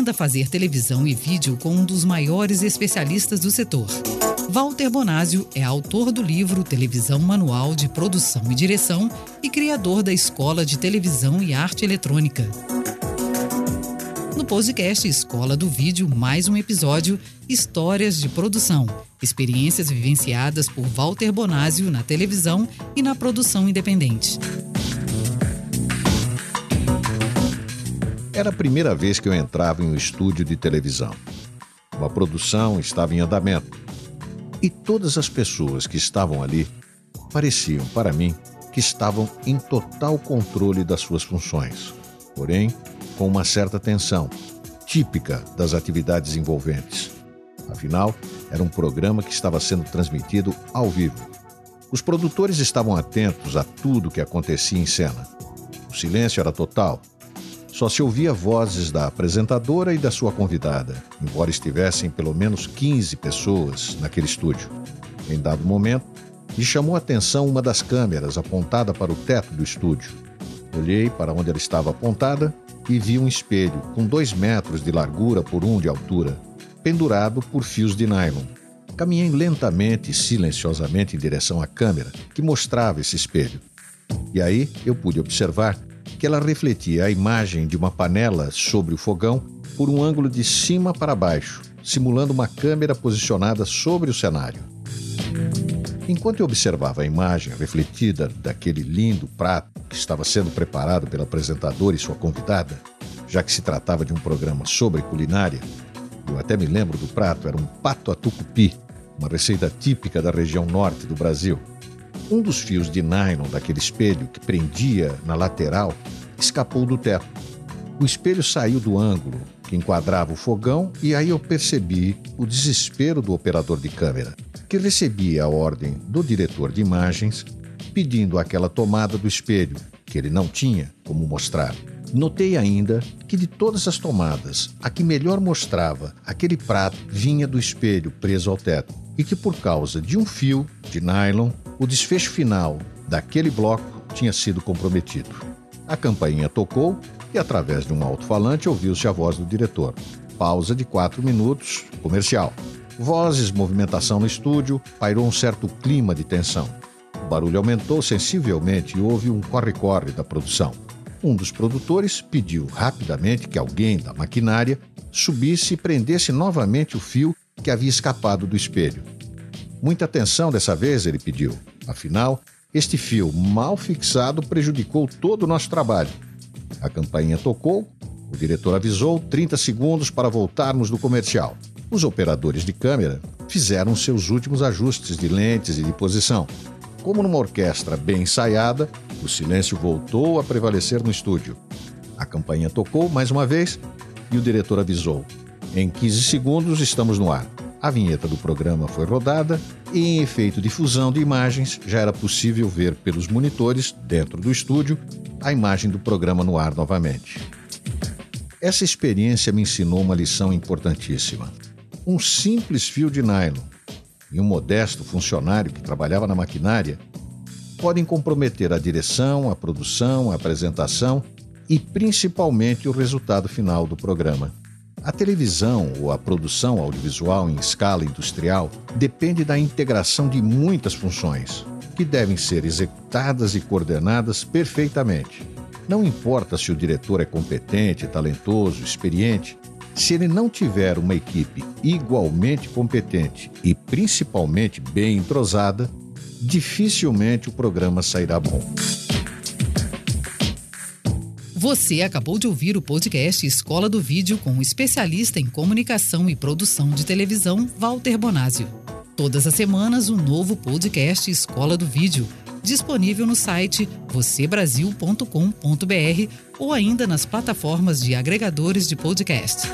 Aprenda a fazer televisão e vídeo com um dos maiores especialistas do setor. Walter Bonásio é autor do livro Televisão Manual de Produção e Direção e criador da Escola de Televisão e Arte Eletrônica. No podcast Escola do Vídeo, mais um episódio Histórias de Produção. Experiências vivenciadas por Walter Bonásio na televisão e na produção independente. Era a primeira vez que eu entrava em um estúdio de televisão. Uma produção estava em andamento. E todas as pessoas que estavam ali pareciam, para mim, que estavam em total controle das suas funções. Porém, com uma certa tensão, típica das atividades envolventes. Afinal, era um programa que estava sendo transmitido ao vivo. Os produtores estavam atentos a tudo que acontecia em cena. O silêncio era total só se ouvia vozes da apresentadora e da sua convidada, embora estivessem pelo menos 15 pessoas naquele estúdio. Em dado momento, me chamou a atenção uma das câmeras apontada para o teto do estúdio. Olhei para onde ela estava apontada e vi um espelho com dois metros de largura por um de altura, pendurado por fios de nylon. Caminhei lentamente e silenciosamente em direção à câmera que mostrava esse espelho. E aí eu pude observar que ela refletia a imagem de uma panela sobre o fogão por um ângulo de cima para baixo, simulando uma câmera posicionada sobre o cenário. Enquanto eu observava a imagem refletida daquele lindo prato que estava sendo preparado pela apresentadora e sua convidada, já que se tratava de um programa sobre culinária, eu até me lembro do prato, era um pato a tucupi, uma receita típica da região norte do Brasil. Um dos fios de nylon daquele espelho que prendia na lateral escapou do teto. O espelho saiu do ângulo que enquadrava o fogão e aí eu percebi o desespero do operador de câmera, que recebia a ordem do diretor de imagens pedindo aquela tomada do espelho, que ele não tinha como mostrar. Notei ainda que de todas as tomadas, a que melhor mostrava aquele prato vinha do espelho preso ao teto e que por causa de um fio de nylon o desfecho final daquele bloco tinha sido comprometido. A campainha tocou e, através de um alto-falante, ouviu-se a voz do diretor. Pausa de quatro minutos, comercial. Vozes, movimentação no estúdio, pairou um certo clima de tensão. O barulho aumentou sensivelmente e houve um corre-corre da produção. Um dos produtores pediu rapidamente que alguém da maquinária subisse e prendesse novamente o fio que havia escapado do espelho. Muita atenção dessa vez, ele pediu. Afinal, este fio mal fixado prejudicou todo o nosso trabalho. A campainha tocou, o diretor avisou 30 segundos para voltarmos do comercial. Os operadores de câmera fizeram seus últimos ajustes de lentes e de posição. Como numa orquestra bem ensaiada, o silêncio voltou a prevalecer no estúdio. A campainha tocou mais uma vez e o diretor avisou: Em 15 segundos estamos no ar. A vinheta do programa foi rodada e, em efeito de fusão de imagens, já era possível ver pelos monitores, dentro do estúdio, a imagem do programa no ar novamente. Essa experiência me ensinou uma lição importantíssima. Um simples fio de nylon e um modesto funcionário que trabalhava na maquinária podem comprometer a direção, a produção, a apresentação e principalmente o resultado final do programa. A televisão ou a produção audiovisual em escala industrial depende da integração de muitas funções, que devem ser executadas e coordenadas perfeitamente. Não importa se o diretor é competente, talentoso, experiente, se ele não tiver uma equipe igualmente competente e principalmente bem entrosada, dificilmente o programa sairá bom. Você acabou de ouvir o podcast Escola do Vídeo com o especialista em comunicação e produção de televisão, Walter Bonásio. Todas as semanas, um novo podcast Escola do Vídeo, disponível no site vocêbrasil.com.br ou ainda nas plataformas de agregadores de podcast.